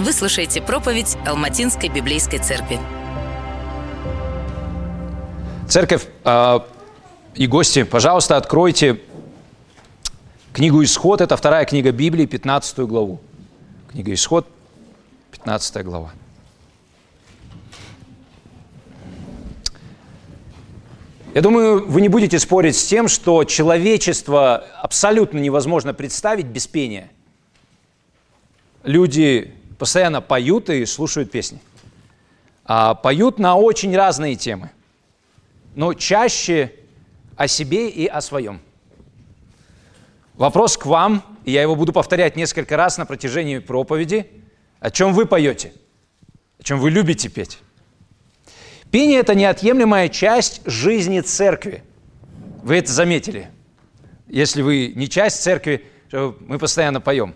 Вы слушаете проповедь Алматинской библейской церкви. Церковь э, и гости, пожалуйста, откройте книгу «Исход». Это вторая книга Библии, 15 главу. Книга «Исход», 15 глава. Я думаю, вы не будете спорить с тем, что человечество абсолютно невозможно представить без пения. Люди постоянно поют и слушают песни. А поют на очень разные темы, но чаще о себе и о своем. Вопрос к вам, и я его буду повторять несколько раз на протяжении проповеди. О чем вы поете? О чем вы любите петь? Пение – это неотъемлемая часть жизни церкви. Вы это заметили. Если вы не часть церкви, мы постоянно поем.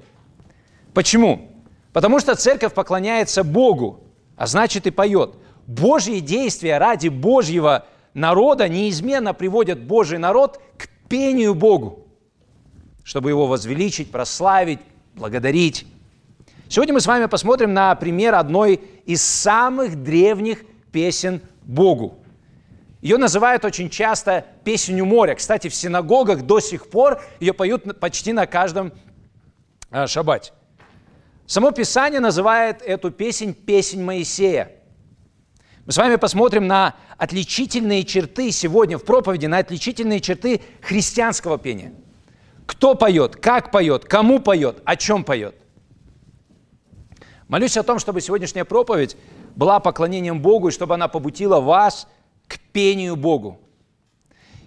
Почему? Потому что церковь поклоняется Богу, а значит и поет. Божьи действия ради Божьего народа неизменно приводят Божий народ к пению Богу, чтобы его возвеличить, прославить, благодарить. Сегодня мы с вами посмотрим на пример одной из самых древних песен Богу. Ее называют очень часто песню моря. Кстати, в синагогах до сих пор ее поют почти на каждом а, шаббате. Само Писание называет эту песнь «Песнь Моисея». Мы с вами посмотрим на отличительные черты сегодня в проповеди, на отличительные черты христианского пения. Кто поет, как поет, кому поет, о чем поет. Молюсь о том, чтобы сегодняшняя проповедь была поклонением Богу, и чтобы она побудила вас к пению Богу.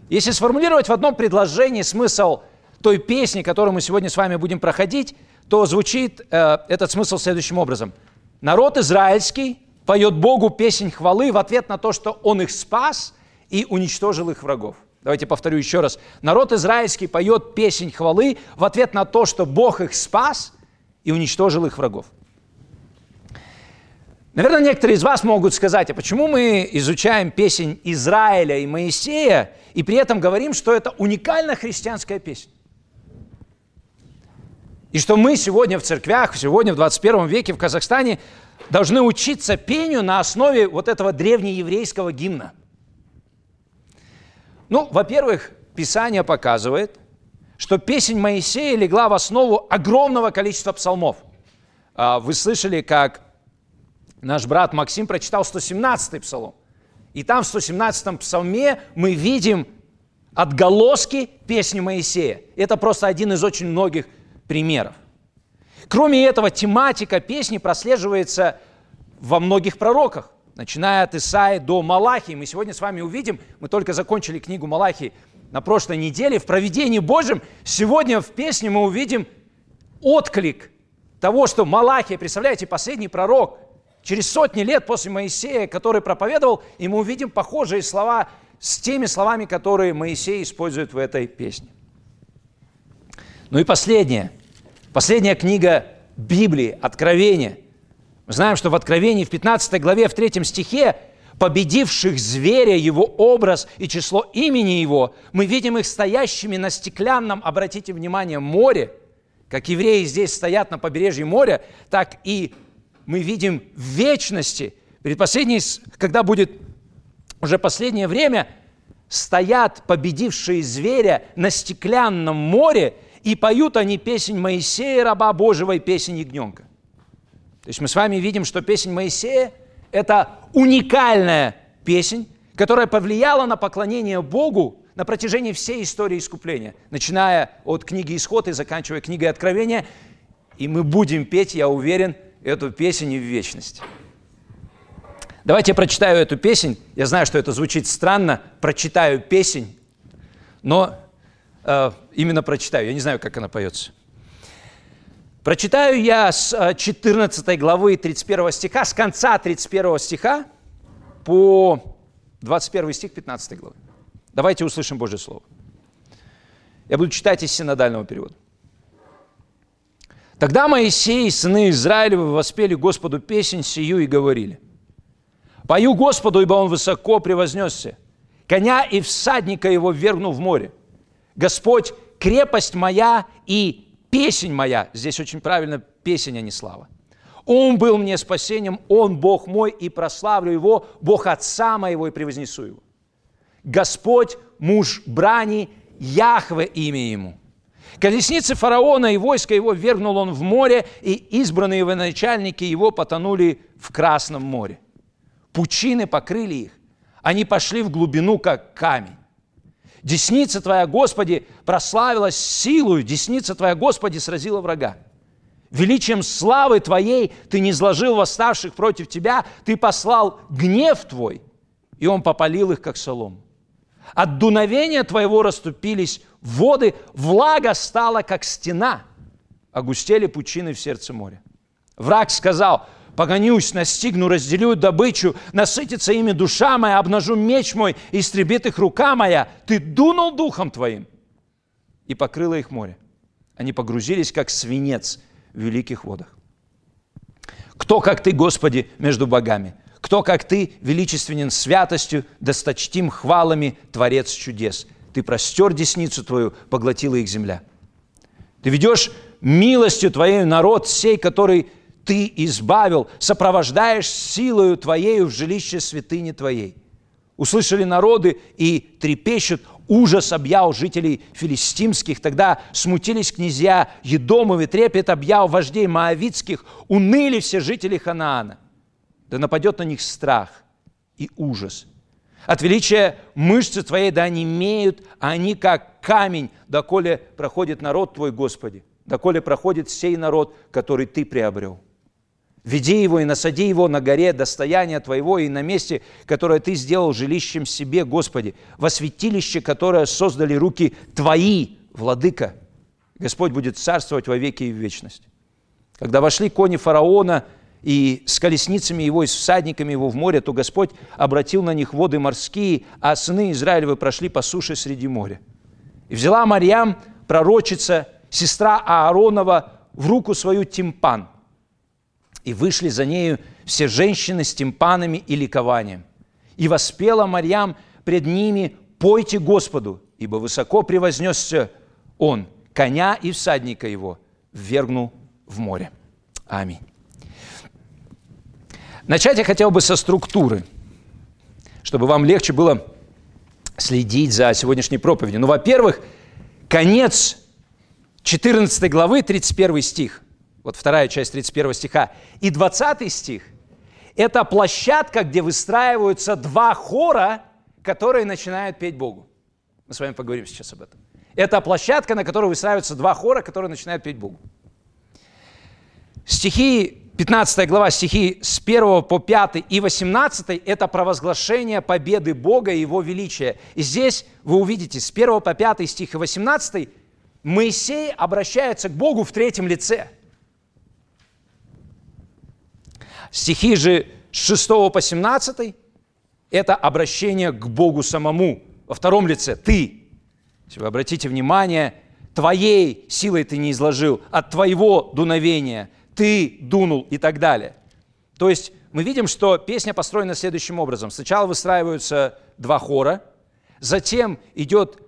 Если сформулировать в одном предложении смысл той песни, которую мы сегодня с вами будем проходить, то звучит э, этот смысл следующим образом. Народ израильский поет Богу песнь хвалы в ответ на то, что Он их спас и уничтожил их врагов. Давайте повторю еще раз. Народ израильский поет песнь хвалы в ответ на то, что Бог их спас и уничтожил их врагов. Наверное, некоторые из вас могут сказать, а почему мы изучаем песнь Израиля и Моисея и при этом говорим, что это уникальная христианская песня? И что мы сегодня в церквях, сегодня в 21 веке в Казахстане должны учиться пению на основе вот этого древнееврейского гимна. Ну, во-первых, Писание показывает, что песнь Моисея легла в основу огромного количества псалмов. А, вы слышали, как наш брат Максим прочитал 117-й псалом. И там в 117-м псалме мы видим отголоски песни Моисея. Это просто один из очень многих примеров. Кроме этого, тематика песни прослеживается во многих пророках, начиная от Исаи до Малахии. Мы сегодня с вами увидим, мы только закончили книгу Малахии на прошлой неделе, в проведении Божьем. Сегодня в песне мы увидим отклик того, что Малахия, представляете, последний пророк, через сотни лет после Моисея, который проповедовал, и мы увидим похожие слова с теми словами, которые Моисей использует в этой песне. Ну и последнее. Последняя книга Библии, Откровение. Мы знаем, что в Откровении в 15 главе, в 3 стихе, победивших зверя, его образ и число имени его, мы видим их стоящими на стеклянном, обратите внимание, море, как евреи здесь стоят на побережье моря, так и мы видим в вечности, перед последней, когда будет уже последнее время, стоят победившие зверя на стеклянном море – и поют они песнь Моисея, раба Божьего, и песнь ягненка. То есть мы с вами видим, что песнь Моисея – это уникальная песнь, которая повлияла на поклонение Богу на протяжении всей истории искупления, начиная от книги Исход и заканчивая книгой Откровения. И мы будем петь, я уверен, эту песнь и в вечности. Давайте я прочитаю эту песнь. Я знаю, что это звучит странно. Прочитаю песнь, но Э, именно прочитаю. Я не знаю, как она поется. Прочитаю я с 14 э, главы 31 стиха, с конца 31 стиха по 21 стих 15 главы. Давайте услышим Божье Слово. Я буду читать из синодального перевода. Тогда Моисей и сыны Израилевы воспели Господу песнь сию и говорили. «Пою Господу, ибо Он высоко превознесся, коня и всадника его ввергнул в море. Господь, крепость моя и песень моя. Здесь очень правильно песень, а не слава. Он был мне спасением, Он Бог мой, и прославлю Его, Бог Отца моего, и превознесу Его. Господь, муж брани, Яхве имя Ему. Колесницы фараона и войска его вергнул он в море, и избранные его начальники его потонули в Красном море. Пучины покрыли их, они пошли в глубину, как камень. Десница Твоя, Господи, прославилась силою, десница Твоя, Господи, сразила врага. Величием славы Твоей Ты не изложил восставших против Тебя, Ты послал гнев Твой, и Он попалил их, как солому. От дуновения Твоего расступились воды, влага стала, как стена, огустели пучины в сердце моря. Враг сказал, погонюсь, настигну, разделю добычу, насытится ими душа моя, обнажу меч мой, истребит их рука моя. Ты дунул духом Твоим, и покрыло их море. Они погрузились, как свинец в великих водах. Кто, как Ты, Господи, между богами? Кто, как Ты, величественен святостью, досточтим хвалами, Творец чудес? Ты простер десницу Твою, поглотила их земля. Ты ведешь милостью Твоей народ сей, который Ты избавил, сопровождаешь силою Твоею в жилище святыни Твоей. Услышали народы и трепещут, ужас объял жителей филистимских, тогда смутились князья Едомовы, трепет объял вождей Моавицких, уныли все жители Ханаана. Да нападет на них страх и ужас. От величия мышцы твоей да они имеют, а они как камень, доколе проходит народ твой, Господи, доколе проходит сей народ, который ты приобрел. Веди его и насади его на горе достояния Твоего и на месте, которое Ты сделал жилищем себе, Господи, во святилище, которое создали руки Твои, Владыка. Господь будет царствовать во веки и в вечность. Когда вошли кони фараона и с колесницами его и с всадниками его в море, то Господь обратил на них воды морские, а сыны Израилевы прошли по суше среди моря. И взяла Марьям, пророчица, сестра Ааронова, в руку свою тимпан – и вышли за нею все женщины с тимпанами и ликованием. И воспела Марьям пред ними «Пойте Господу, ибо высоко превознесся Он, коня и всадника его, ввергнул в море». Аминь. Начать я хотел бы со структуры, чтобы вам легче было следить за сегодняшней проповедью. Ну, во-первых, конец 14 главы, 31 стих вот вторая часть 31 стиха, и 20 стих – это площадка, где выстраиваются два хора, которые начинают петь Богу. Мы с вами поговорим сейчас об этом. Это площадка, на которой выстраиваются два хора, которые начинают петь Богу. Стихи, 15 глава, стихи с 1 по 5 и 18 – это провозглашение победы Бога и Его величия. И здесь вы увидите с 1 по 5 стих и 18 Моисей обращается к Богу в третьем лице – Стихи же с 6 по 17 – это обращение к Богу самому во втором лице. Ты, если вы обратите внимание, твоей силой ты не изложил, от твоего дуновения ты дунул и так далее. То есть мы видим, что песня построена следующим образом. Сначала выстраиваются два хора, затем идет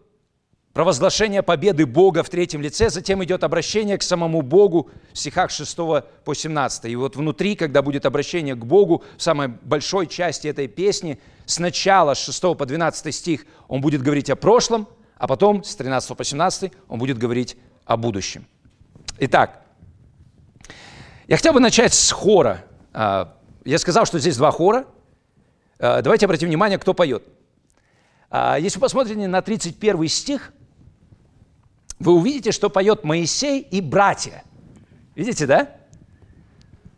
провозглашение победы Бога в третьем лице, затем идет обращение к самому Богу в стихах 6 по 17. И вот внутри, когда будет обращение к Богу, в самой большой части этой песни, с 6 по 12 стих он будет говорить о прошлом, а потом с 13 по 17 он будет говорить о будущем. Итак, я хотел бы начать с хора. А, я сказал, что здесь два хора. А, давайте обратим внимание, кто поет. А, если вы посмотрите на 31 стих, вы увидите, что поет Моисей и братья. Видите, да?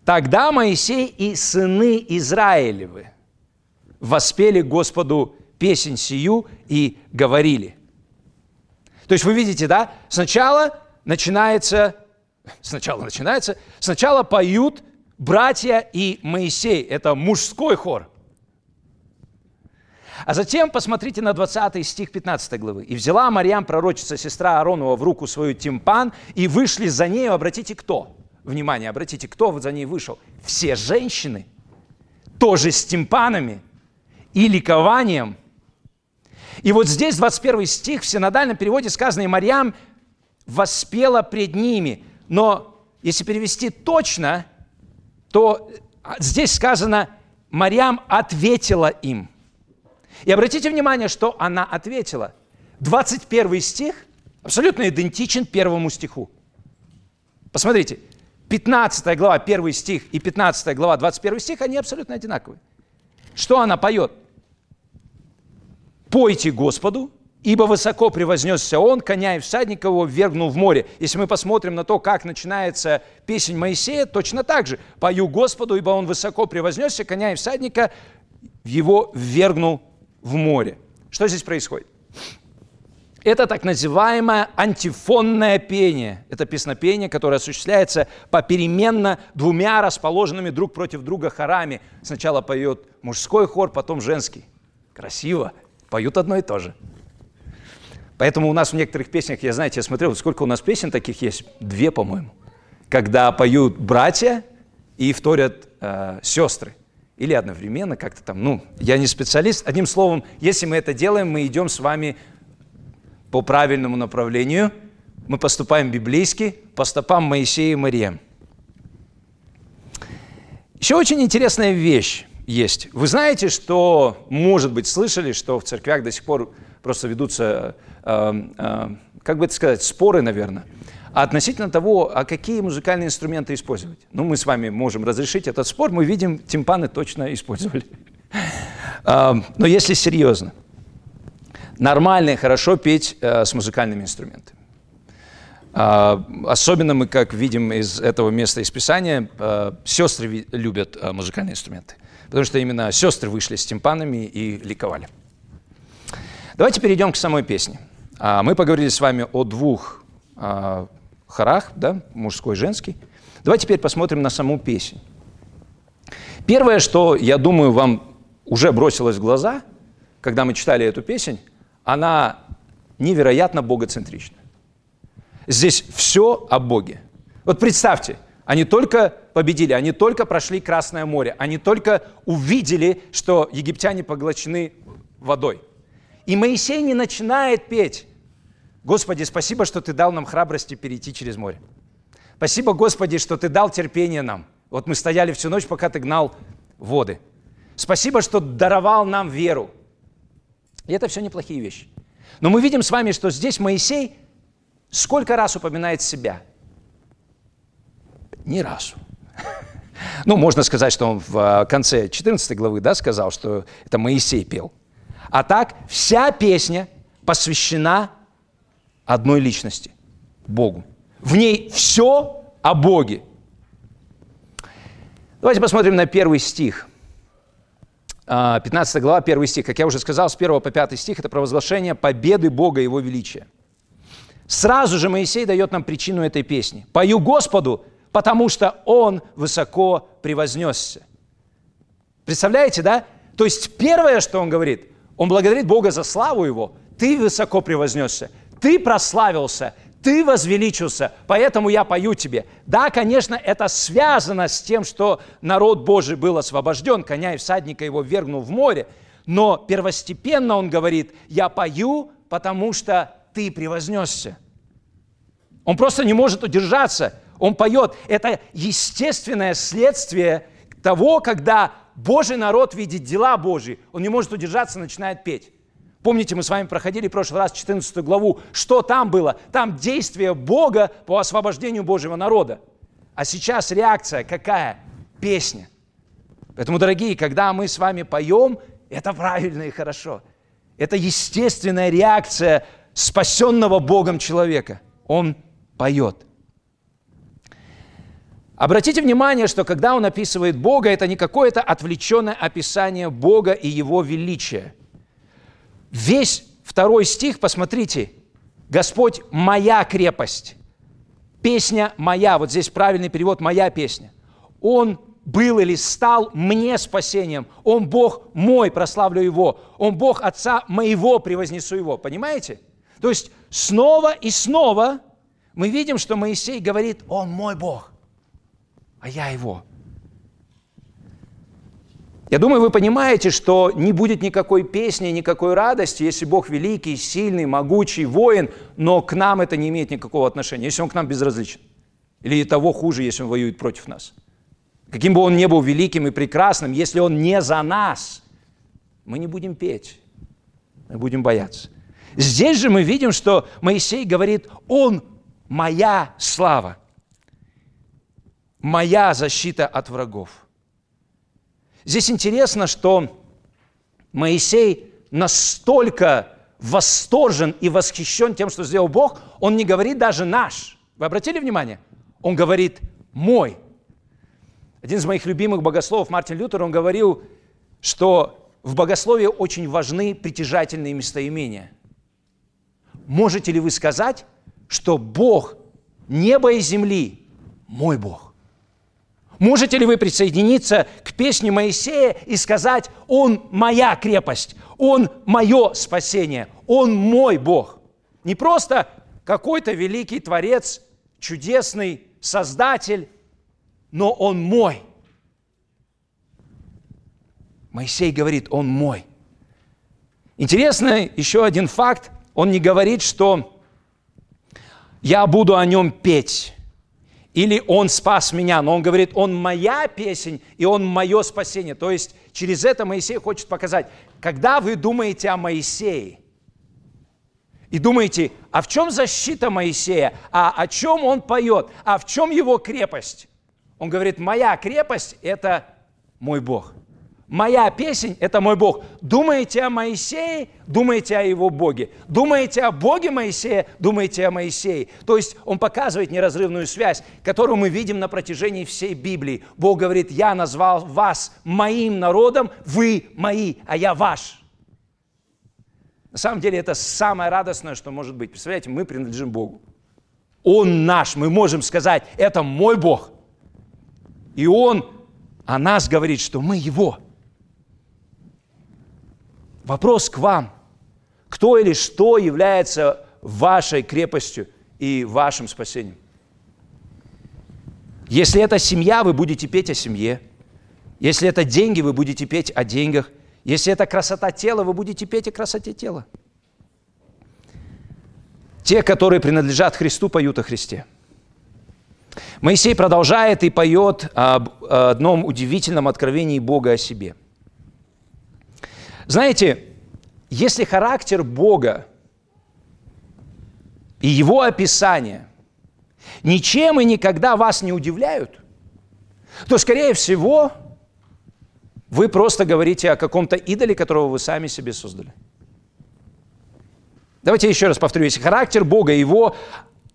Тогда Моисей и сыны Израилевы воспели Господу песень сию и говорили. То есть вы видите, да? Сначала начинается, сначала начинается, сначала поют братья и Моисей. Это мужской хор. А затем посмотрите на 20 стих 15 главы. «И взяла Марьям, пророчица, сестра Ааронова, в руку свою тимпан, и вышли за нею, обратите, кто? Внимание, обратите, кто вот за ней вышел? Все женщины, тоже с тимпанами и ликованием. И вот здесь 21 стих в синодальном переводе сказано, и Марьям воспела пред ними. Но если перевести точно, то здесь сказано, Мариам ответила им. И обратите внимание, что она ответила. 21 стих абсолютно идентичен первому стиху. Посмотрите, 15 глава, 1 стих и 15 глава, 21 стих, они абсолютно одинаковые. Что она поет? «Пойте Господу, ибо высоко превознесся Он, коня и всадника его ввергнул в море». Если мы посмотрим на то, как начинается песнь Моисея, точно так же. «Пою Господу, ибо Он высоко превознесся, коня и всадника его ввергнул в море». Что здесь происходит? Это так называемое антифонное пение. Это песнопение, которое осуществляется попеременно двумя расположенными друг против друга хорами. Сначала поет мужской хор, потом женский. Красиво. Поют одно и то же. Поэтому у нас в некоторых песнях, я знаете, я смотрел, сколько у нас песен таких есть? Две, по-моему. Когда поют братья и вторят э, сестры. Или одновременно как-то там. Ну, я не специалист. Одним словом, если мы это делаем, мы идем с вами по правильному направлению, мы поступаем библейски, по стопам Моисея и Мария. Еще очень интересная вещь есть. Вы знаете, что, может быть, слышали, что в церквях до сих пор просто ведутся, э, э, как бы это сказать, споры, наверное, относительно того, а какие музыкальные инструменты использовать. Ну, мы с вами можем разрешить этот спор, мы видим, тимпаны точно использовали. Но если серьезно, нормально и хорошо петь э, с музыкальными инструментами. А, особенно мы, как видим из этого места из Писания, э, сестры любят э, музыкальные инструменты, потому что именно сестры вышли с тимпанами и ликовали. Давайте перейдем к самой песне. А, мы поговорили с вами о двух а, хорах, да, мужской женский. Давайте теперь посмотрим на саму песню. Первое, что, я думаю, вам уже бросилось в глаза, когда мы читали эту песнь, она невероятно богоцентрична. Здесь все о Боге. Вот представьте, они только победили, они только прошли Красное море, они только увидели, что египтяне поглощены водой. И Моисей не начинает петь. Господи, спасибо, что ты дал нам храбрости перейти через море. Спасибо, Господи, что ты дал терпение нам. Вот мы стояли всю ночь, пока ты гнал воды. Спасибо, что даровал нам веру. И это все неплохие вещи. Но мы видим с вами, что здесь Моисей сколько раз упоминает себя? Ни разу. Ну, можно сказать, что он в э, конце 14 главы да, сказал, что это Моисей пел. А так, вся песня посвящена одной личности – Богу. В ней все о Боге. Давайте посмотрим на первый стих. 15 а, глава, 1 стих. Как я уже сказал, с 1 по 5 стих – это провозглашение победы Бога и Его величия. Сразу же Моисей дает нам причину этой песни. «Пою Господу, потому что Он высоко превознесся». Представляете, да? То есть первое, что он говорит, он благодарит Бога за славу Его. Ты высоко превознесся, ты прославился, ты возвеличился, поэтому я пою тебе. Да, конечно, это связано с тем, что народ Божий был освобожден, коня и всадника его вергнул в море, но первостепенно он говорит, я пою, потому что ты превознесся. Он просто не может удержаться, он поет. Это естественное следствие того, когда Божий народ видит дела Божьи, он не может удержаться, начинает петь. Помните, мы с вами проходили в прошлый раз 14 главу. Что там было? Там действие Бога по освобождению Божьего народа. А сейчас реакция какая? Песня. Поэтому, дорогие, когда мы с вами поем, это правильно и хорошо. Это естественная реакция спасенного Богом человека. Он поет. Обратите внимание, что когда он описывает Бога, это не какое-то отвлеченное описание Бога и Его величия – Весь второй стих, посмотрите, Господь – моя крепость, песня моя, вот здесь правильный перевод «моя песня». Он был или стал мне спасением. Он Бог мой, прославлю Его. Он Бог Отца моего, превознесу Его. Понимаете? То есть снова и снова мы видим, что Моисей говорит, Он мой Бог, а я Его. Я думаю, вы понимаете, что не будет никакой песни, никакой радости, если Бог великий, сильный, могучий, воин, но к нам это не имеет никакого отношения, если Он к нам безразличен. Или того хуже, если Он воюет против нас. каким бы он ни был великим и прекрасным, если он не за нас, мы не будем петь, мы будем бояться. Здесь же мы видим, что Моисей говорит, он моя слава, моя защита от врагов. Здесь интересно, что Моисей настолько восторжен и восхищен тем, что сделал Бог, он не говорит даже наш. Вы обратили внимание? Он говорит мой. Один из моих любимых богословов, Мартин Лютер, он говорил, что в богословии очень важны притяжательные местоимения. Можете ли вы сказать, что Бог неба и земли – мой Бог? Можете ли вы присоединиться к песне Моисея и сказать, «Он моя крепость, Он мое спасение, Он мой Бог»? Не просто какой-то великий Творец, чудесный Создатель, но Он мой. Моисей говорит, Он мой. Интересно еще один факт. Он не говорит, что я буду о нем петь или Он спас меня, но Он говорит, Он моя песень, и Он мое спасение. То есть через это Моисей хочет показать, когда вы думаете о Моисее, и думаете, а в чем защита Моисея, а о чем он поет, а в чем его крепость? Он говорит, моя крепость – это мой Бог. Моя песень – это мой Бог. Думаете о Моисее, думаете о его Боге. Думаете о Боге Моисея, думаете о Моисее. То есть он показывает неразрывную связь, которую мы видим на протяжении всей Библии. Бог говорит, я назвал вас моим народом, вы мои, а я ваш. На самом деле это самое радостное, что может быть. Представляете, мы принадлежим Богу. Он наш, мы можем сказать, это мой Бог. И Он о нас говорит, что мы Его. Вопрос к вам. Кто или что является вашей крепостью и вашим спасением? Если это семья, вы будете петь о семье. Если это деньги, вы будете петь о деньгах. Если это красота тела, вы будете петь о красоте тела. Те, которые принадлежат Христу, поют о Христе. Моисей продолжает и поет об одном удивительном откровении Бога о себе – знаете, если характер Бога и Его описание ничем и никогда вас не удивляют, то, скорее всего, вы просто говорите о каком-то идоле, которого вы сами себе создали. Давайте еще раз повторю. Если характер Бога, Его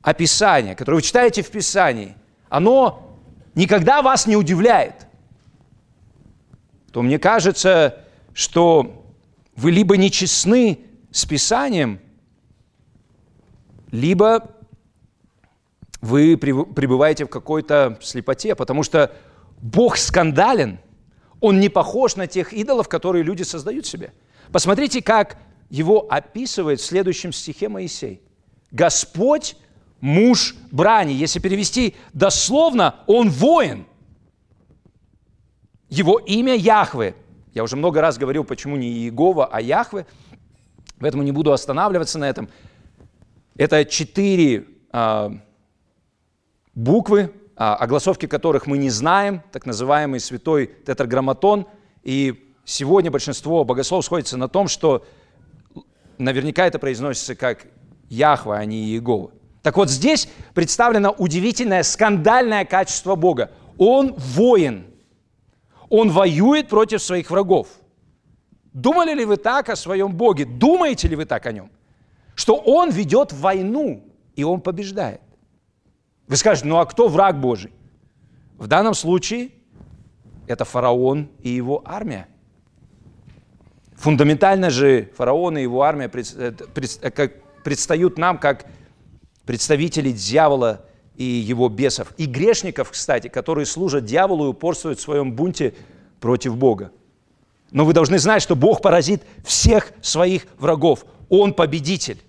описание, которое вы читаете в Писании, оно никогда вас не удивляет, то мне кажется, что вы либо нечестны с Писанием, либо вы пребываете в какой-то слепоте, потому что Бог скандален, Он не похож на тех идолов, которые люди создают себе. Посмотрите, как его описывает в следующем стихе Моисей. Господь – муж брани. Если перевести дословно, он воин. Его имя Яхве – я уже много раз говорил, почему не Иегова, а Яхве, поэтому не буду останавливаться на этом. Это четыре а, буквы, а, огласовки которых мы не знаем, так называемый святой тетраграмматон. И сегодня большинство богослов сходится на том, что наверняка это произносится как Яхва, а не Иегова. Так вот здесь представлено удивительное скандальное качество Бога. Он воин – он воюет против своих врагов. Думали ли вы так о своем Боге? Думаете ли вы так о нем? Что Он ведет войну, и Он побеждает. Вы скажете, ну а кто враг Божий? В данном случае это фараон и его армия. Фундаментально же фараон и его армия э, э, предстают нам как представители дьявола и его бесов. И грешников, кстати, которые служат дьяволу и упорствуют в своем бунте против Бога. Но вы должны знать, что Бог поразит всех своих врагов. Он победитель.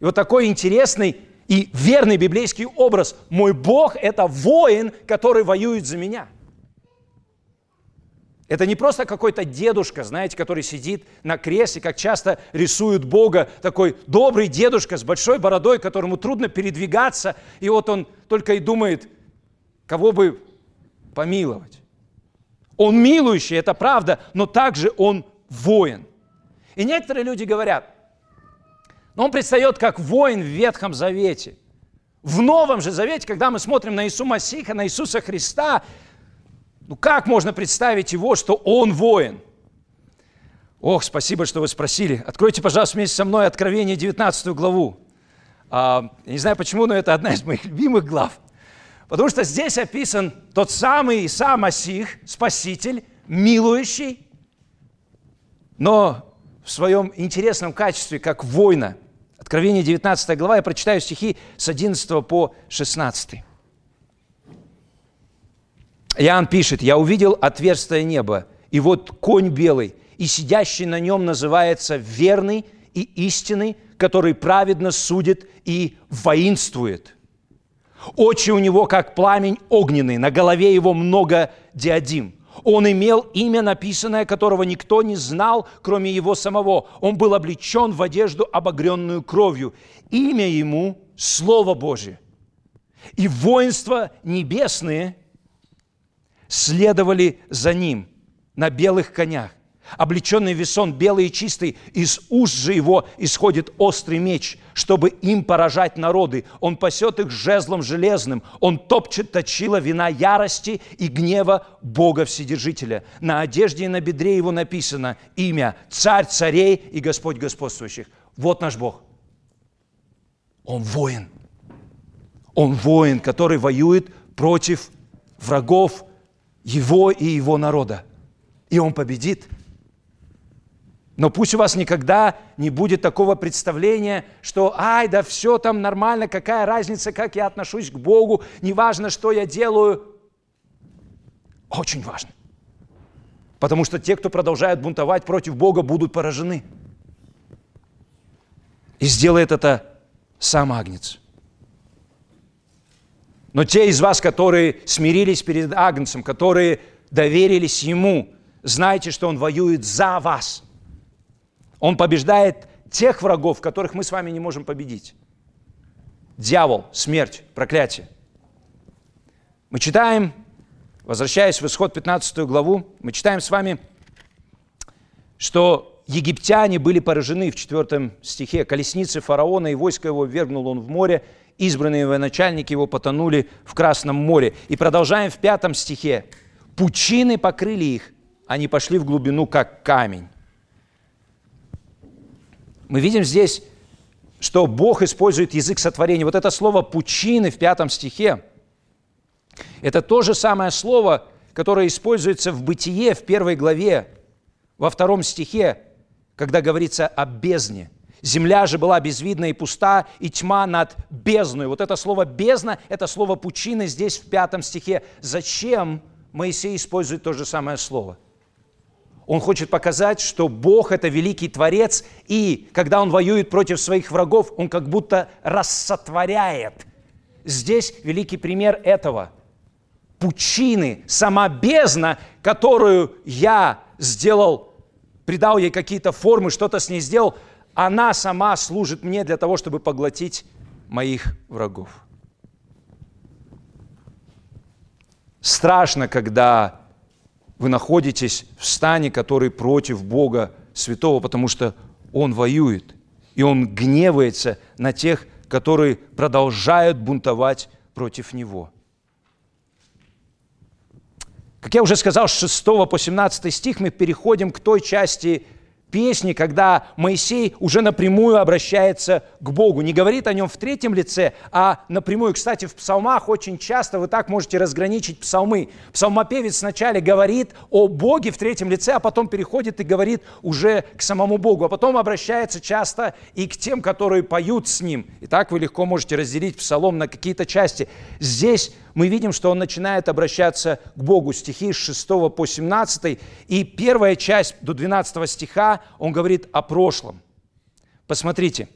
И вот такой интересный и верный библейский образ. Мой Бог – это воин, который воюет за меня – это не просто какой-то дедушка, знаете, который сидит на кресле, как часто рисуют Бога, такой добрый дедушка с большой бородой, которому трудно передвигаться, и вот он только и думает, кого бы помиловать. Он милующий, это правда, но также он воин. И некоторые люди говорят, но он предстает как воин в Ветхом Завете. В Новом же Завете, когда мы смотрим на Иисуса Масиха, на Иисуса Христа, ну как можно представить его, что он воин? Ох, спасибо, что вы спросили. Откройте, пожалуйста, вместе со мной Откровение 19 главу. А, я не знаю почему, но это одна из моих любимых глав. Потому что здесь описан тот самый Иса Масих, Спаситель, милующий, но в своем интересном качестве, как воина. Откровение 19 глава, я прочитаю стихи с 11 по 16. Иоанн пишет, «Я увидел отверстие неба, и вот конь белый, и сидящий на нем называется верный и истинный, который праведно судит и воинствует. Очи у него, как пламень огненный, на голове его много диадим. Он имел имя, написанное, которого никто не знал, кроме его самого. Он был облечен в одежду, обогренную кровью. Имя ему – Слово Божие. И воинства небесные следовали за ним на белых конях облеченный весон белый и чистый, из уст же его исходит острый меч, чтобы им поражать народы. Он пасет их жезлом железным, он топчет точила вина ярости и гнева Бога Вседержителя. На одежде и на бедре его написано имя Царь царей и Господь господствующих. Вот наш Бог. Он воин. Он воин, который воюет против врагов его и его народа. И он победит – но пусть у вас никогда не будет такого представления, что, ай, да все там нормально, какая разница, как я отношусь к Богу, неважно, что я делаю. Очень важно. Потому что те, кто продолжают бунтовать против Бога, будут поражены. И сделает это сам Агнец. Но те из вас, которые смирились перед Агнцем, которые доверились Ему, знайте, что Он воюет за вас – он побеждает тех врагов, которых мы с вами не можем победить. Дьявол, смерть, проклятие. Мы читаем, возвращаясь в исход 15 главу, мы читаем с вами, что египтяне были поражены в 4 стихе. Колесницы фараона и войско его вергнул он в море, избранные военачальники его потонули в Красном море. И продолжаем в 5 стихе. Пучины покрыли их, они пошли в глубину, как камень. Мы видим здесь, что Бог использует язык сотворения. Вот это слово «пучины» в пятом стихе, это то же самое слово, которое используется в «Бытие» в первой главе, во втором стихе, когда говорится о бездне. Земля же была безвидна и пуста, и тьма над бездной. Вот это слово «бездна», это слово «пучины» здесь в пятом стихе. Зачем Моисей использует то же самое слово – он хочет показать, что Бог – это великий Творец, и когда Он воюет против своих врагов, Он как будто рассотворяет. Здесь великий пример этого. Пучины, сама бездна, которую я сделал, придал ей какие-то формы, что-то с ней сделал, она сама служит мне для того, чтобы поглотить моих врагов. Страшно, когда вы находитесь в стане, который против Бога Святого, потому что Он воюет, и Он гневается на тех, которые продолжают бунтовать против Него. Как я уже сказал, с 6 по 17 стих мы переходим к той части песни, когда Моисей уже напрямую обращается к Богу. Не говорит о нем в третьем лице, а напрямую. Кстати, в псалмах очень часто вы так можете разграничить псалмы. Псалмопевец вначале говорит о Боге в третьем лице, а потом переходит и говорит уже к самому Богу, а потом обращается часто и к тем, которые поют с ним. И так вы легко можете разделить псалом на какие-то части. Здесь мы видим, что он начинает обращаться к Богу. Стихи с 6 по 17. И первая часть до 12 стиха, он говорит о прошлом. Посмотрите.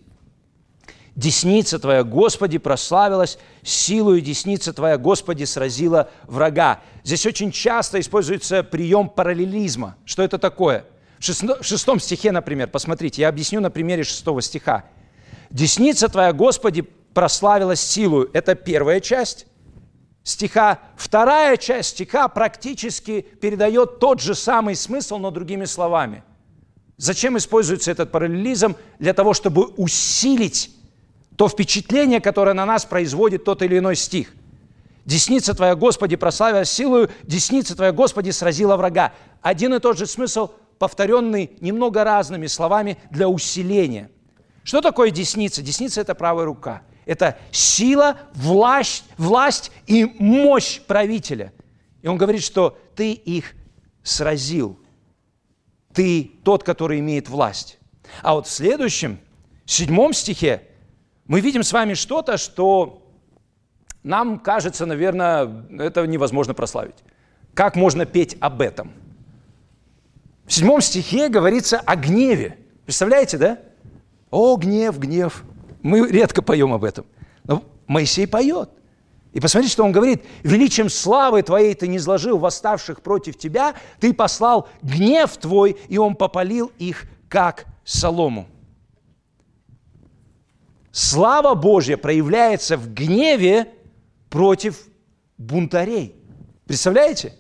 «Десница Твоя, Господи, прославилась, силою десница Твоя, Господи, сразила врага». Здесь очень часто используется прием параллелизма. Что это такое? В шестом стихе, например, посмотрите, я объясню на примере шестого стиха. «Десница Твоя, Господи, прославилась силою» – это первая часть. стиха, вторая часть стиха практически передает тот же самый смысл, но другими словами. Зачем используется этот параллелизм? Для того, чтобы усилить то впечатление, которое на нас производит тот или иной стих. Десница Твоя, Господи, прославила силою, десница Твоя, Господи, сразила врага. Один и тот же смысл, повторенный немного разными словами для усиления. Что такое десница? Десница – это правая рука. Это сила, власть, власть и мощь правителя. И он говорит, что ты их сразил. Ты тот, который имеет власть. А вот в следующем, седьмом стихе, мы видим с вами что-то, что нам кажется, наверное, это невозможно прославить. Как можно петь об этом? В седьмом стихе говорится о гневе. Представляете, да? О, гнев, гнев. Мы редко поем об этом. Но Моисей поет. И посмотрите, что он говорит. «Величием славы твоей ты не изложил восставших против тебя, ты послал гнев твой, и он попалил их, как солому». Слава Божья проявляется в гневе против бунтарей. Представляете?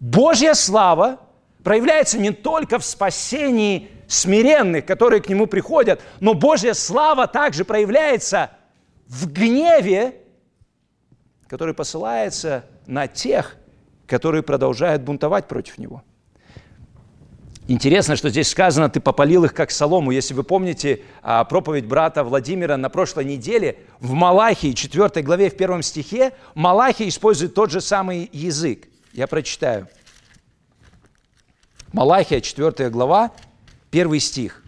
Божья слава проявляется не только в спасении смиренных, которые к Нему приходят, но Божья слава также проявляется в гневе, который посылается на тех, которые продолжают бунтовать против Него. Интересно, что здесь сказано, ты попалил их как солому. Если вы помните а, проповедь брата Владимира на прошлой неделе, в Малахии, 4 главе, в первом стихе, Малахий использует тот же самый язык. Я прочитаю. Малахия, 4 глава, 1 стих.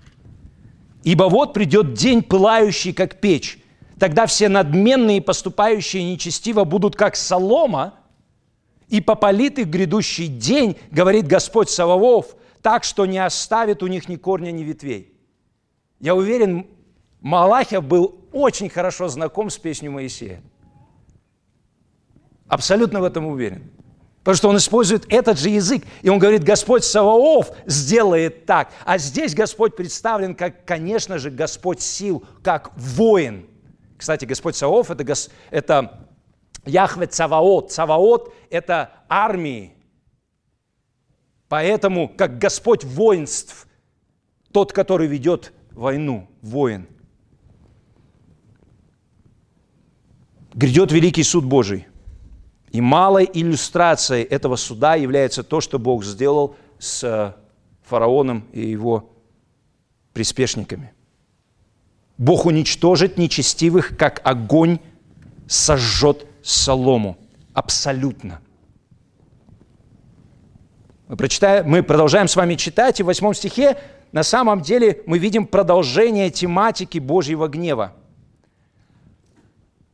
«Ибо вот придет день, пылающий, как печь. Тогда все надменные, поступающие нечестиво, будут как солома, и попалит их грядущий день, говорит Господь Саваоф, так, что не оставит у них ни корня, ни ветвей. Я уверен, Малахия был очень хорошо знаком с песней Моисея. Абсолютно в этом уверен. Потому что он использует этот же язык. И он говорит, Господь Саваоф сделает так. А здесь Господь представлен как, конечно же, Господь сил, как воин. Кстати, Господь Саваоф это, это Яхве Цаваот. Цаваот – это армии, Поэтому, как Господь воинств, тот, который ведет войну, воин. Грядет великий суд Божий. И малой иллюстрацией этого суда является то, что Бог сделал с э, фараоном и его приспешниками. Бог уничтожит нечестивых, как огонь сожжет солому. Абсолютно. Мы, прочитаем, мы продолжаем с вами читать, и в восьмом стихе на самом деле мы видим продолжение тематики Божьего гнева.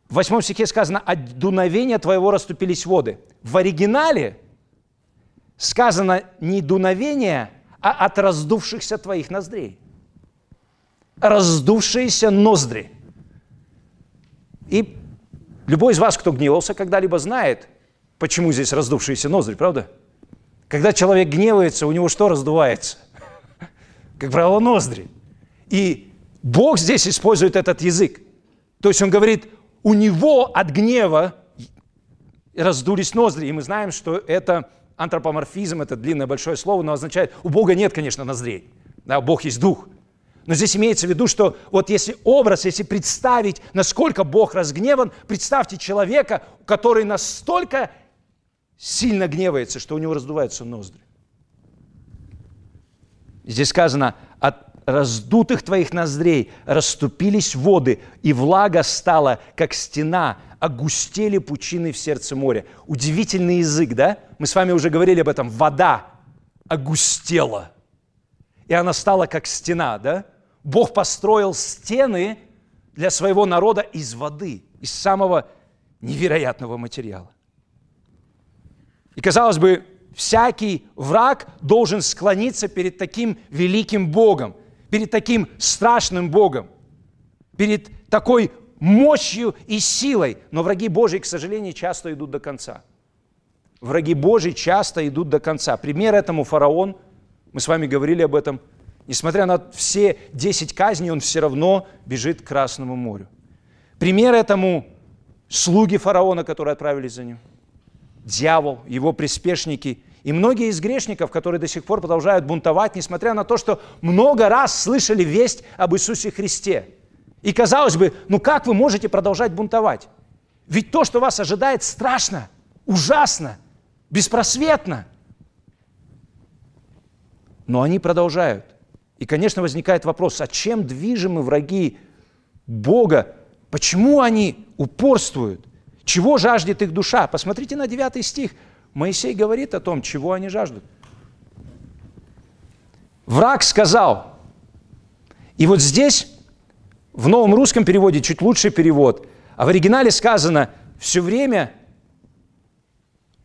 В восьмом стихе сказано, от дуновения твоего расступились воды. В оригинале сказано не дуновение, а от раздувшихся твоих ноздрей. Раздувшиеся ноздри. И любой из вас, кто гневался когда-либо, знает, почему здесь раздувшиеся ноздри, правда? Когда человек гневается, у него что раздувается? Как правило, ноздри. И Бог здесь использует этот язык. То есть он говорит, у него от гнева раздулись ноздри. И мы знаем, что это антропоморфизм, это длинное большое слово, но означает, у Бога нет, конечно, ноздрей. Да, Бог есть дух. Но здесь имеется в виду, что вот если образ, если представить, насколько Бог разгневан, представьте человека, который настолько сильно гневается, что у него раздуваются ноздри. Здесь сказано, от раздутых твоих ноздрей расступились воды, и влага стала, как стена, огустели пучины в сердце моря. Удивительный язык, да? Мы с вами уже говорили об этом. Вода огустела, и она стала как стена, да? Бог построил стены для своего народа из воды, из самого невероятного материала. И казалось бы, всякий враг должен склониться перед таким великим Богом, перед таким страшным Богом, перед такой мощью и силой. Но враги Божьи, к сожалению, часто идут до конца. Враги Божьи часто идут до конца. Пример этому фараон, мы с вами говорили об этом, несмотря на все 10 казней, он все равно бежит к Красному морю. Пример этому слуги фараона, которые отправились за ним, дьявол, его приспешники и многие из грешников, которые до сих пор продолжают бунтовать, несмотря на то, что много раз слышали весть об Иисусе Христе. И казалось бы, ну как вы можете продолжать бунтовать? Ведь то, что вас ожидает, страшно, ужасно, беспросветно. Но они продолжают. И, конечно, возникает вопрос, а чем движимы враги Бога? Почему они упорствуют? Чего жаждет их душа? Посмотрите на 9 стих. Моисей говорит о том, чего они жаждут. Враг сказал, и вот здесь в новом русском переводе чуть лучший перевод, а в оригинале сказано все время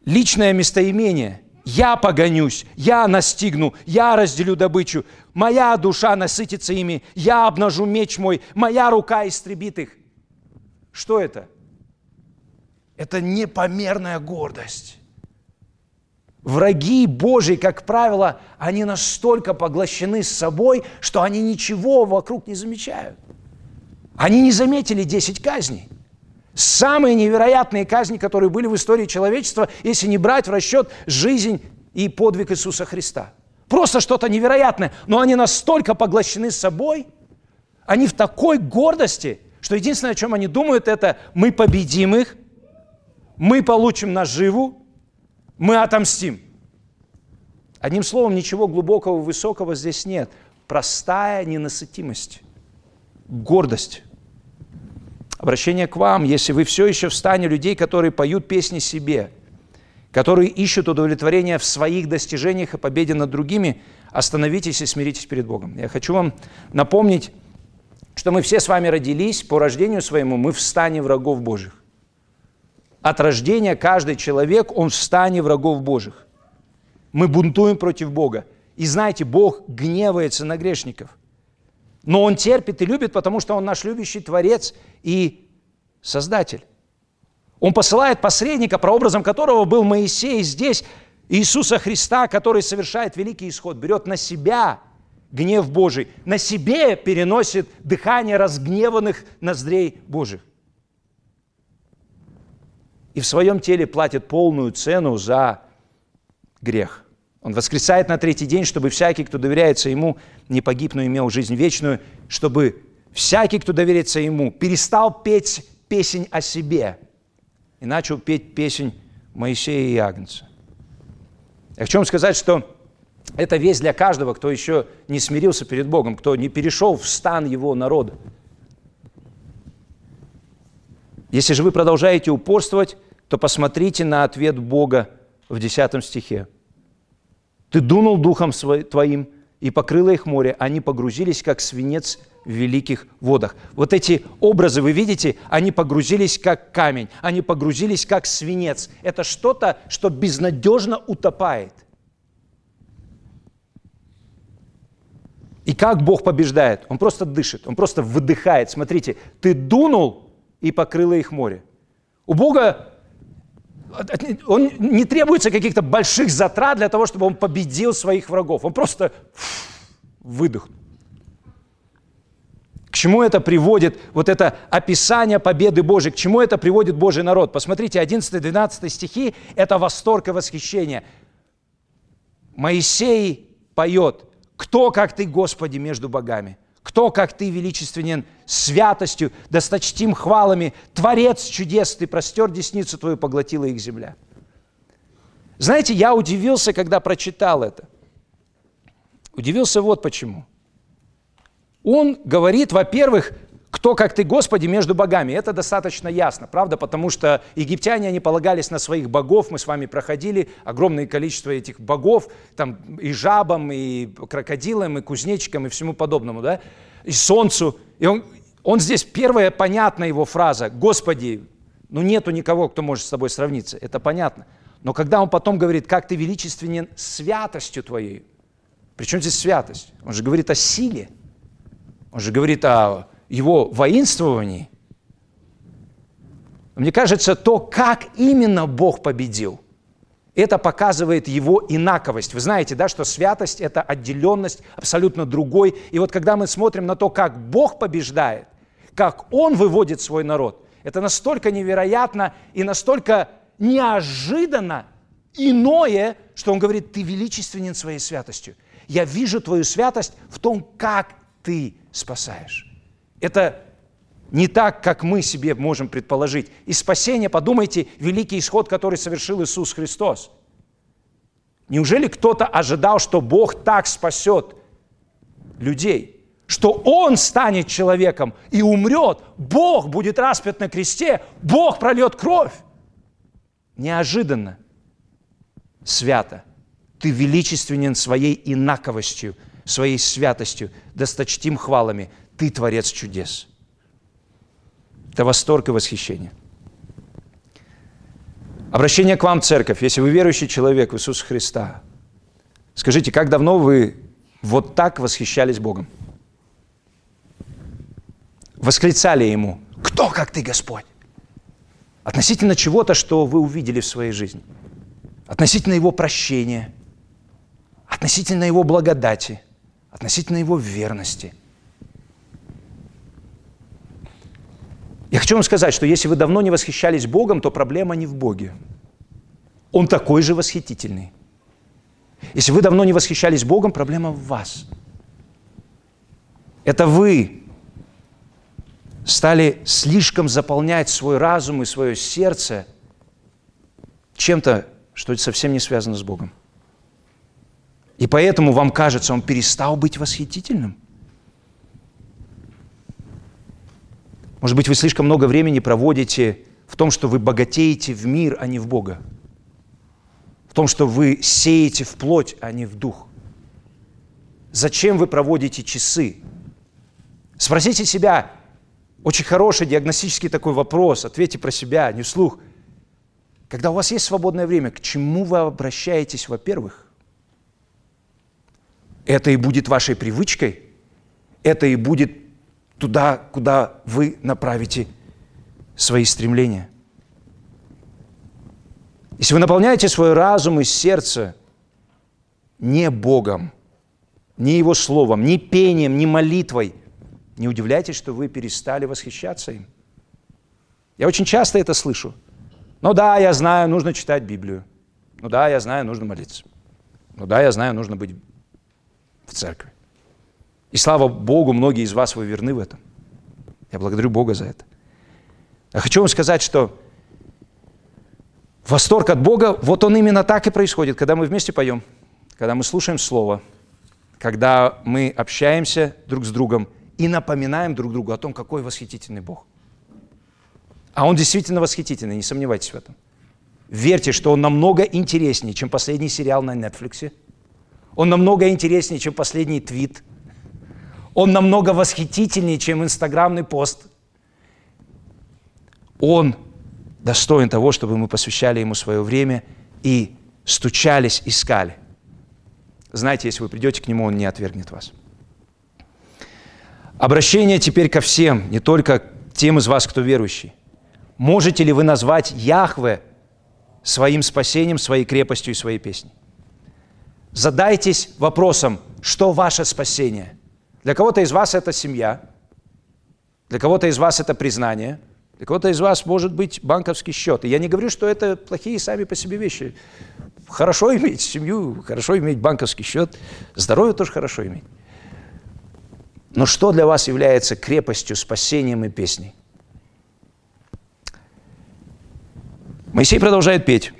личное местоимение. Я погонюсь, я настигну, я разделю добычу, моя душа насытится ими, я обнажу меч мой, моя рука истребит их. Что это? Это непомерная гордость. Враги Божьи, как правило, они настолько поглощены собой, что они ничего вокруг не замечают. Они не заметили 10 казней. Самые невероятные казни, которые были в истории человечества, если не брать в расчет жизнь и подвиг Иисуса Христа. Просто что-то невероятное. Но они настолько поглощены собой, они в такой гордости, что единственное, о чем они думают, это мы победим их, мы получим наживу, мы отомстим. Одним словом, ничего глубокого, высокого здесь нет. Простая ненасытимость, гордость. Обращение к вам, если вы все еще в стане людей, которые поют песни себе, которые ищут удовлетворения в своих достижениях и победе над другими, остановитесь и смиритесь перед Богом. Я хочу вам напомнить, что мы все с вами родились по рождению своему, мы в стане врагов Божьих. От рождения каждый человек, он в стане врагов Божьих. Мы бунтуем против Бога. И знаете, Бог гневается на грешников. Но Он терпит и любит, потому что Он наш любящий Творец и Создатель. Он посылает посредника, прообразом которого был Моисей здесь, Иисуса Христа, который совершает великий исход, берет на себя гнев Божий, на себе переносит дыхание разгневанных ноздрей Божьих. И в своем теле платит полную цену за грех – он воскресает на третий день, чтобы всякий, кто доверяется Ему, не погиб, но имел жизнь вечную, чтобы всякий, кто доверится Ему, перестал петь песнь о себе и начал петь песнь Моисея и Агнца. Я хочу вам сказать, что это весть для каждого, кто еще не смирился перед Богом, кто не перешел в стан Его народа. Если же вы продолжаете упорствовать, то посмотрите на ответ Бога в 10 стихе. Ты дунул духом твоим, и покрыло их море, они погрузились, как свинец в великих водах. Вот эти образы, вы видите, они погрузились, как камень, они погрузились, как свинец. Это что-то, что безнадежно утопает. И как Бог побеждает? Он просто дышит, Он просто выдыхает. Смотрите, ты дунул, и покрыло их море. У Бога он не требуется каких-то больших затрат для того, чтобы он победил своих врагов. Он просто выдохнул. К чему это приводит, вот это описание победы Божьей, к чему это приводит Божий народ? Посмотрите, 11-12 стихи – это восторг и восхищение. Моисей поет, «Кто, как ты, Господи, между богами?» Кто, как ты, величественен святостью, досточтим хвалами, Творец чудес, ты простер десницу твою, поглотила их земля. Знаете, я удивился, когда прочитал это. Удивился вот почему. Он говорит, во-первых, кто, как ты, Господи, между богами. Это достаточно ясно, правда? Потому что египтяне, они полагались на своих богов. Мы с вами проходили огромное количество этих богов, там и жабам, и крокодилам, и кузнечикам, и всему подобному, да? И солнцу. И он, он здесь, первая понятна его фраза, Господи, ну нету никого, кто может с тобой сравниться. Это понятно. Но когда он потом говорит, как ты величественен святостью твоей, причем здесь святость? Он же говорит о силе. Он же говорит о его воинствовании, мне кажется, то, как именно Бог победил, это показывает его инаковость. Вы знаете, да, что святость – это отделенность абсолютно другой. И вот когда мы смотрим на то, как Бог побеждает, как Он выводит свой народ, Это настолько невероятно и настолько неожиданно иное, что он говорит, ты величественен своей святостью. Я вижу твою святость в том, как ты спасаешь. Это не так, как мы себе можем предположить. И спасение, подумайте, великий исход, который совершил Иисус Христос. Неужели кто-то ожидал, что Бог так спасет людей, что Он станет человеком и умрет, Бог будет распят на кресте, Бог прольет кровь? Неожиданно, свято. Ты величественен своей инаковостью, своей святостью, досточтим хвалами. Ты творец чудес. Это восторг и восхищение. Обращение к вам, церковь, если вы верующий человек в Иисуса Христа, скажите, как давно вы вот так восхищались Богом? Восклицали Ему, кто как Ты, Господь? Относительно чего-то, что вы увидели в своей жизни. Относительно Его прощения, относительно Его благодати, относительно Его верности – Я хочу вам сказать, что если вы давно не восхищались Богом, то проблема не в Боге. Он такой же восхитительный. Если вы давно не восхищались Богом, проблема в вас. Это вы стали слишком заполнять свой разум и свое сердце чем-то, что совсем не связано с Богом. И поэтому вам кажется, он перестал быть восхитительным – Может быть, вы слишком много времени проводите в том, что вы богатеете в мир, а не в Бога. В том, что вы сеете в плоть, а не в дух. Зачем вы проводите часы? Спросите себя, очень хороший диагностический такой вопрос, ответьте про себя, не вслух. Когда у вас есть свободное время, к чему вы обращаетесь, во-первых? Это и будет вашей привычкой, это и будет туда, куда вы направите свои стремления. Если вы наполняете свой разум и сердце не Богом, не Его Словом, не пением, не молитвой, не удивляйтесь, что вы перестали восхищаться им. Я очень часто это слышу. Ну да, я знаю, нужно читать Библию. Ну да, я знаю, нужно молиться. Ну да, я знаю, нужно быть в церкви. И слава Богу, многие из вас вы верны в этом. Я благодарю Бога за это. Я хочу вам сказать, что восторг от Бога, вот он именно так и происходит, когда мы вместе поем, когда мы слушаем Слово, когда мы общаемся друг с другом и напоминаем друг другу о том, какой восхитительный Бог. А Он действительно восхитительный, не сомневайтесь в этом. Верьте, что Он намного интереснее, чем последний сериал на Netflix. Он намного интереснее, чем последний твит – он намного восхитительнее, чем инстаграмный пост. Он достоин того, чтобы мы посвящали Ему свое время и стучались, искали. Знаете, если вы придете к Нему, Он не отвергнет вас. Обращение теперь ко всем, не только тем из вас, кто верующий. Можете ли вы назвать Яхве своим спасением, своей крепостью и своей песней? Задайтесь вопросом, что ваше спасение – для кого-то из вас это семья, для кого-то из вас это признание, для кого-то из вас может быть банковский счет. И я не говорю, что это плохие сами по себе вещи. Хорошо иметь семью, хорошо иметь банковский счет, здоровье тоже хорошо иметь. Но что для вас является крепостью, спасением и песней? Моисей продолжает петь.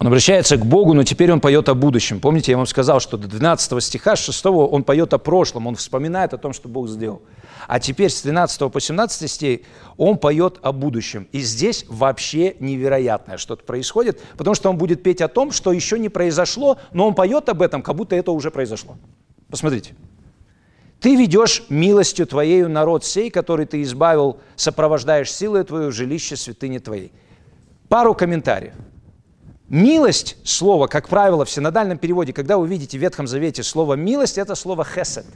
Он обращается к Богу, но теперь он поет о будущем. Помните, я вам сказал, что до 12 стиха, с 6 он поет о прошлом, он вспоминает о том, что Бог сделал. А теперь с 13 по 17 стих он поет о будущем. И здесь вообще невероятное что-то происходит, потому что он будет петь о том, что еще не произошло, но он поет об этом, как будто это уже произошло. Посмотрите. «Ты ведешь милостью Твоею народ сей, который Ты избавил, сопровождаешь силой Твою в жилище святыни Твоей». Пару комментариев – Милость, слово, как правило, в синодальном переводе, когда вы видите в Ветхом Завете слово «милость», это слово «хесед».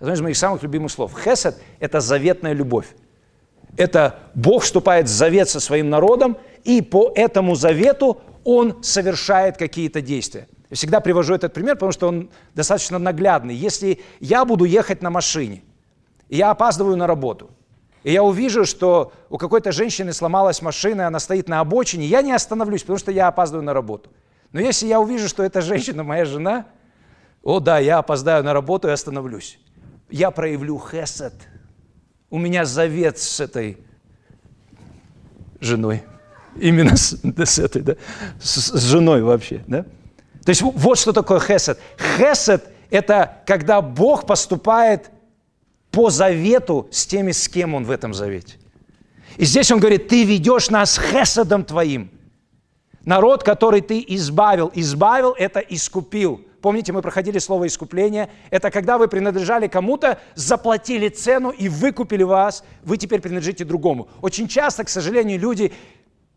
Одно из моих самых любимых слов. Хесед – это заветная любовь. Это Бог вступает в завет со своим народом, и по этому завету Он совершает какие-то действия. Я всегда привожу этот пример, потому что он достаточно наглядный. Если я буду ехать на машине, и я опаздываю на работу, и я увижу, что у какой-то женщины сломалась машина, она стоит на обочине, я не остановлюсь, потому что я опаздываю на работу. Но если я увижу, что эта женщина моя жена, о да, я опоздаю на работу и остановлюсь. Я проявлю хесед. У меня завет с этой женой. Именно с, с этой, да, с, с женой вообще, да. То есть вот что такое хесед. Хесед – это когда Бог поступает по завету с теми, с кем Он в этом завете. И здесь Он говорит, ты ведешь нас хесадом твоим. Народ, который ты избавил. Избавил – это искупил. Помните, мы проходили слово искупление. Это когда вы принадлежали кому-то, заплатили цену и выкупили вас, вы теперь принадлежите другому. Очень часто, к сожалению, люди,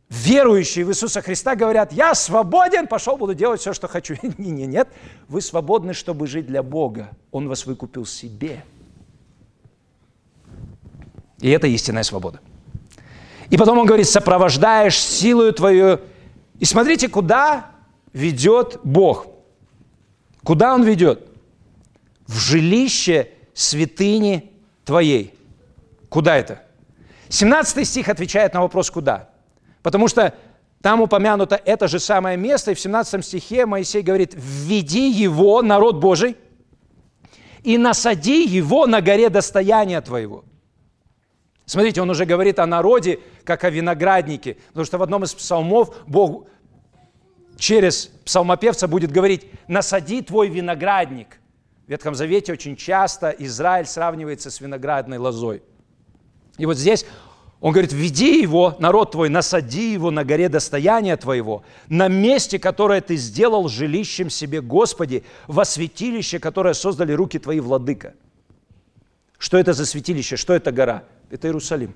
верующие в Иисуса Христа, говорят, я свободен, пошел, буду делать все, что хочу. Нет, нет, нет. Вы свободны, чтобы жить для Бога. Он вас выкупил себе. И это истинная свобода. И потом он говорит, сопровождаешь силою твою. И смотрите, куда ведет Бог. Куда Он ведет? В жилище святыни Твоей. Куда это? 17 стих отвечает на вопрос «Куда?». Потому что там упомянуто это же самое место, и в 17 стихе Моисей говорит «Введи его, народ Божий, и насади его на горе достояния твоего». Смотрите, он уже говорит о народе, как о винограднике, потому что в одном из псалмов Бог через псалмопевца будет говорить «насади твой виноградник». В Ветхом Завете очень часто Израиль сравнивается с виноградной лозой. И вот здесь он говорит, веди его, народ твой, насади его на горе достояния твоего, на месте, которое ты сделал жилищем себе, Господи, во святилище, которое создали руки твои, владыка. Что это за святилище? Что это гора? Это Иерусалим.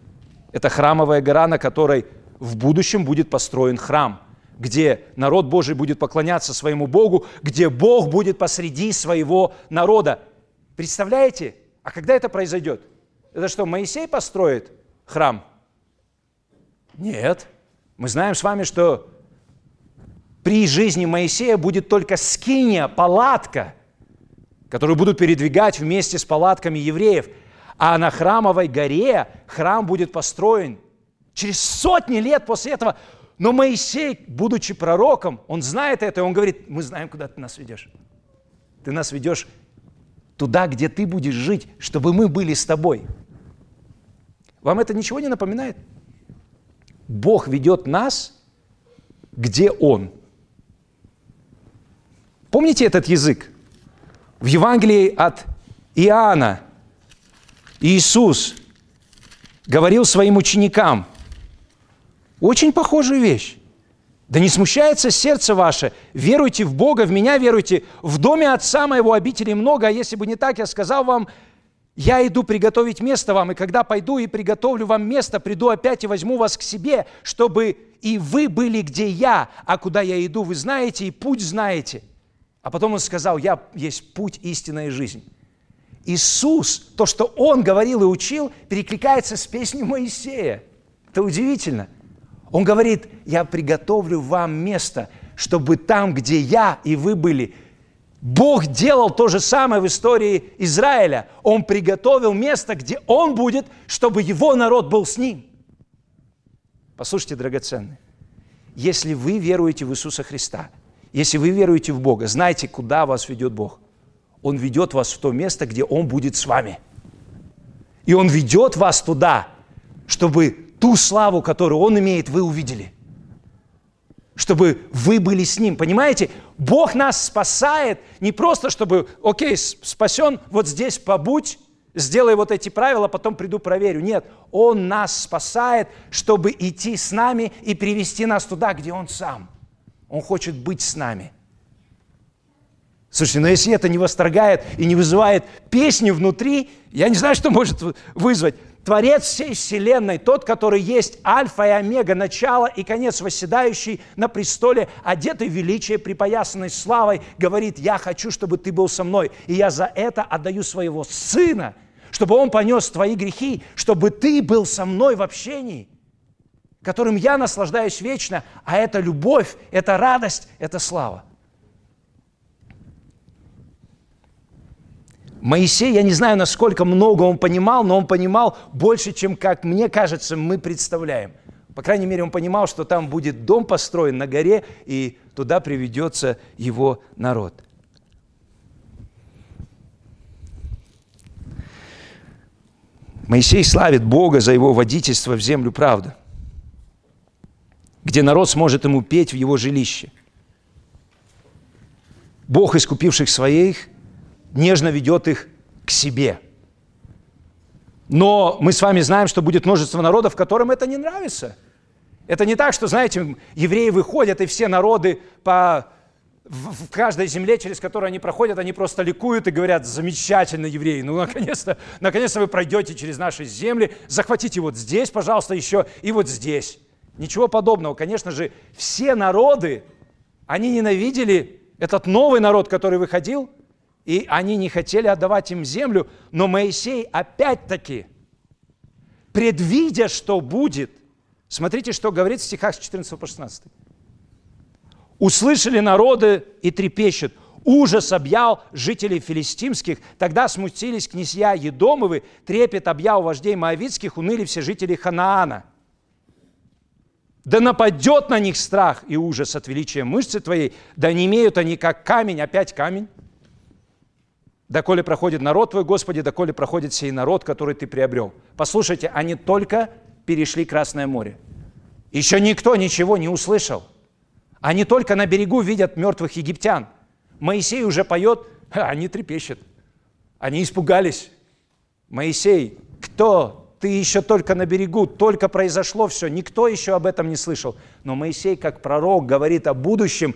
Это храмовая гора, на которой в будущем будет построен храм – где народ Божий будет поклоняться своему Богу, где Бог будет посреди своего народа. Представляете? А когда это произойдет? Это что, Моисей построит храм? Нет. Мы знаем с вами, что при жизни Моисея будет только скиния, палатка, которую будут передвигать вместе с палатками евреев. А на храмовой горе храм будет построен через сотни лет после этого но Моисей, будучи пророком, он знает это, и он говорит, мы знаем, куда ты нас ведешь. Ты нас ведешь туда, где ты будешь жить, чтобы мы были с тобой. Вам это ничего не напоминает? Бог ведет нас, где Он. Помните этот язык? В Евангелии от Иоанна Иисус говорил своим ученикам – очень похожая вещь. Да не смущается сердце ваше. Веруйте в Бога, в меня веруйте. В доме Отца моего обители много, а если бы не так, я сказал вам, я иду приготовить место вам, и когда пойду и приготовлю вам место, приду опять и возьму вас к себе, чтобы и вы были, где я, а куда я иду, вы знаете, и путь знаете. А потом он сказал, я есть путь, истинная жизнь. Иисус, то, что Он говорил и учил, перекликается с песней Моисея. Это удивительно – он говорит, я приготовлю вам место, чтобы там, где я и вы были, Бог делал то же самое в истории Израиля. Он приготовил место, где Он будет, чтобы Его народ был с Ним. Послушайте, драгоценные, если вы веруете в Иисуса Христа, если вы веруете в Бога, знайте, куда вас ведет Бог. Он ведет вас в то место, где Он будет с вами. И Он ведет вас туда, чтобы ту славу, которую Он имеет, вы увидели. Чтобы вы были с Ним. Понимаете? Бог нас спасает не просто, чтобы, окей, спасен, вот здесь побудь, сделай вот эти правила, потом приду проверю. Нет, Он нас спасает, чтобы идти с нами и привести нас туда, где Он сам. Он хочет быть с нами. Слушайте, но если это не восторгает и не вызывает песни внутри, я не знаю, что может вызвать. Творец всей вселенной, тот, который есть альфа и омега, начало и конец, восседающий на престоле, одетый величие, припоясанный славой, говорит, я хочу, чтобы ты был со мной, и я за это отдаю своего сына, чтобы он понес твои грехи, чтобы ты был со мной в общении, которым я наслаждаюсь вечно, а это любовь, это радость, это слава. Моисей, я не знаю, насколько много он понимал, но он понимал больше, чем, как мне кажется, мы представляем. По крайней мере, он понимал, что там будет дом построен на горе, и туда приведется его народ. Моисей славит Бога за его водительство в землю правды, где народ сможет ему петь в его жилище. Бог, искупивших своих, нежно ведет их к себе. Но мы с вами знаем, что будет множество народов, которым это не нравится. Это не так, что, знаете, евреи выходят, и все народы по в, каждой земле, через которую они проходят, они просто ликуют и говорят, замечательно, евреи, ну, наконец-то, наконец-то вы пройдете через наши земли, захватите вот здесь, пожалуйста, еще, и вот здесь. Ничего подобного. Конечно же, все народы, они ненавидели этот новый народ, который выходил, и они не хотели отдавать им землю, но Моисей опять-таки, предвидя, что будет, смотрите, что говорит в стихах с 14 по 16. Услышали народы и трепещут. Ужас объял жителей филистимских. Тогда смутились князья Едомовы, трепет объял вождей Моавицких, уныли все жители Ханаана. Да нападет на них страх и ужас от величия мышцы твоей, да не имеют они как камень, опять камень. Доколе проходит народ твой, Господи, доколе проходит сей народ, который ты приобрел. Послушайте, они только перешли Красное море. Еще никто ничего не услышал – они только на берегу видят мертвых египтян. Моисей уже поет, а они трепещут. Они испугались. Моисей, кто? Ты еще только на берегу, только произошло все, никто еще об этом не слышал. Но Моисей, как пророк, говорит о будущем,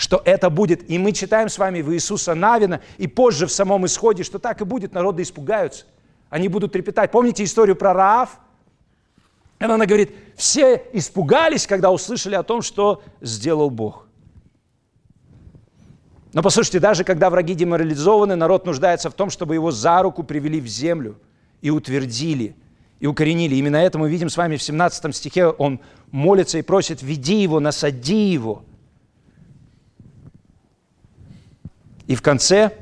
что это будет. И мы читаем с вами в Иисуса Навина, и позже в самом исходе, что так и будет, народы испугаются. Они будут трепетать. Помните историю про Раав? Она говорит, все испугались, когда услышали о том, что сделал Бог. Но послушайте, даже когда враги деморализованы, народ нуждается в том, чтобы его за руку привели в землю и утвердили, и укоренили. Именно это мы видим с вами в 17 стихе. Он молится и просит, веди его, насади его. И в конце,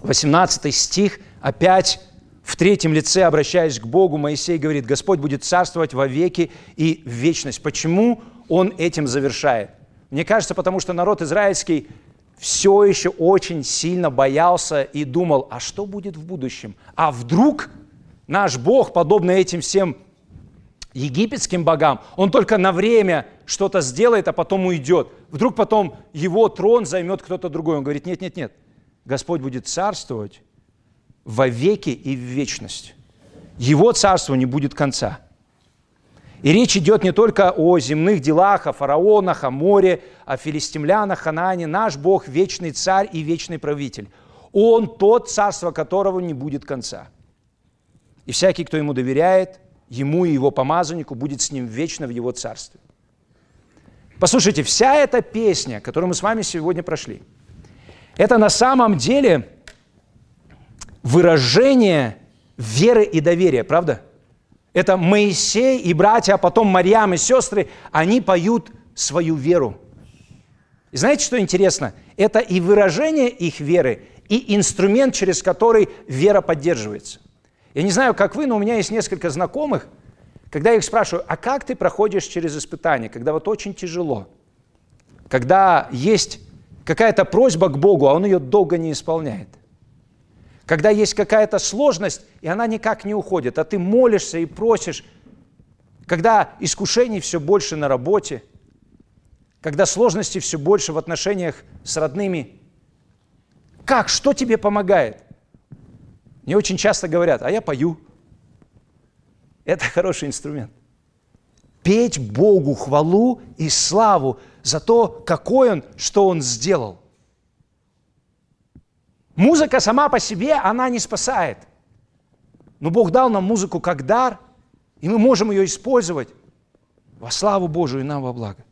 18 стих, опять в третьем лице, обращаясь к Богу, Моисей говорит, Господь будет царствовать во веки и в вечность. Почему он этим завершает? Мне кажется, потому что народ израильский все еще очень сильно боялся и думал, а что будет в будущем? А вдруг наш Бог, подобно этим всем египетским богам, он только на время что-то сделает, а потом уйдет. Вдруг потом его трон займет кто-то другой. Он говорит, нет, нет, нет, Господь будет царствовать во веки и в вечность. Его царству не будет конца. И речь идет не только о земных делах, о фараонах, о море, о филистимлянах, Ханаане. Наш Бог – вечный царь и вечный правитель. Он тот, царство которого не будет конца. И всякий, кто ему доверяет, ему и его помазаннику будет с ним вечно в его царстве. Послушайте, вся эта песня, которую мы с вами сегодня прошли, это на самом деле – выражение веры и доверия, правда? Это Моисей и братья, а потом Марьям и сестры, они поют свою веру. И знаете, что интересно? Это и выражение их веры, и инструмент, через который вера поддерживается. Я не знаю, как вы, но у меня есть несколько знакомых, когда я их спрашиваю, а как ты проходишь через испытания, когда вот очень тяжело, когда есть какая-то просьба к Богу, а Он ее долго не исполняет – когда есть какая-то сложность, и она никак не уходит, а ты молишься и просишь, когда искушений все больше на работе, когда сложностей все больше в отношениях с родными, как, что тебе помогает? Мне очень часто говорят, а я пою. Это хороший инструмент. Петь Богу хвалу и славу за то, какой Он, что Он сделал – Музыка сама по себе, она не спасает. Но Бог дал нам музыку как дар, и мы можем ее использовать во славу Божию и нам во благо.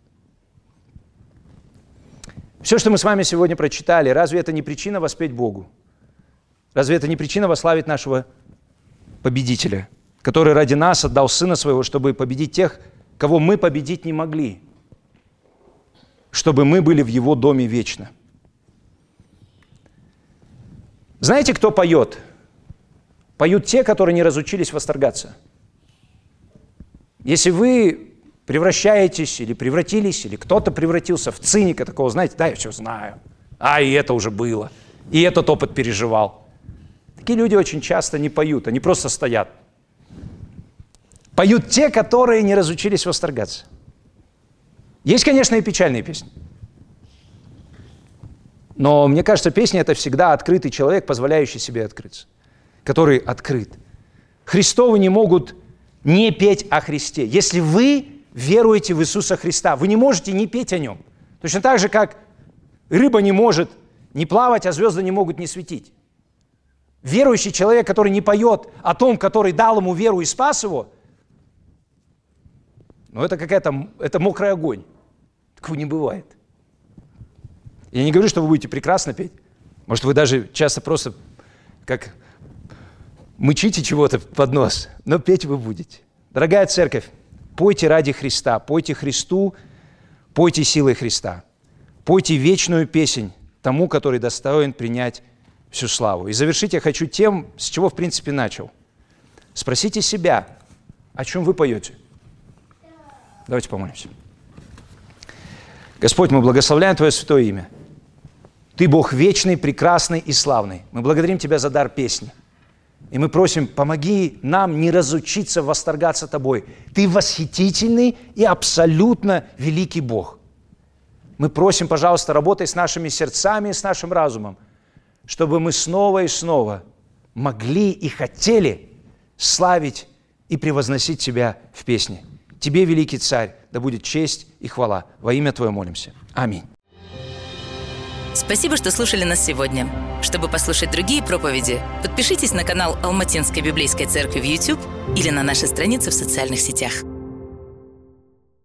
Все, что мы с вами сегодня прочитали, разве это не причина воспеть Богу? Разве это не причина вославить нашего победителя, который ради нас отдал Сына Своего, чтобы победить тех, кого мы победить не могли, чтобы мы были в Его доме вечно – Знаете, кто поет? Поют те, которые не разучились восторгаться. Если вы превращаетесь или превратились, или кто-то превратился в циника такого, знаете, да, я все знаю, а и это уже было, и этот опыт переживал. Такие люди очень часто не поют, они просто стоят. Поют те, которые не разучились восторгаться. Есть, конечно, и печальные песни. Но мне кажется, песня – это всегда открытый человек, позволяющий себе открыться, который открыт. Христовы не могут не петь о Христе. Если вы веруете в Иисуса Христа, вы не можете не петь о Нем. Точно так же, как рыба не может не плавать, а звезды не могут не светить. Верующий человек, который не поет о том, который дал ему веру и спас его, ну это какая-то, это мокрый огонь. Такого не бывает. Я не говорю, что вы будете прекрасно петь. Может, вы даже часто просто как мычите чего-то под нос, но петь вы будете. Дорогая церковь, пойте ради Христа, пойте Христу, пойте силой Христа. Пойте вечную песнь тому, который достоин принять всю славу. И завершить я хочу тем, с чего, в принципе, начал. Спросите себя, о чем вы поете. Давайте помолимся. Господь, мы благословляем Твое святое имя. Ты Бог вечный, прекрасный и славный. Мы благодарим Тебя за дар песни. И мы просим, помоги нам не разучиться восторгаться Тобой. Ты восхитительный и абсолютно великий Бог. Мы просим, пожалуйста, работай с нашими сердцами и с нашим разумом, чтобы мы снова и снова могли и хотели славить и превозносить Тебя в песне. Тебе, великий царь, да будет честь и хвала. Во имя Твое молимся. Аминь. Спасибо, что слушали нас сегодня. Чтобы послушать другие проповеди, подпишитесь на канал Алматинской библейской церкви в YouTube или на наши страницы в социальных сетях.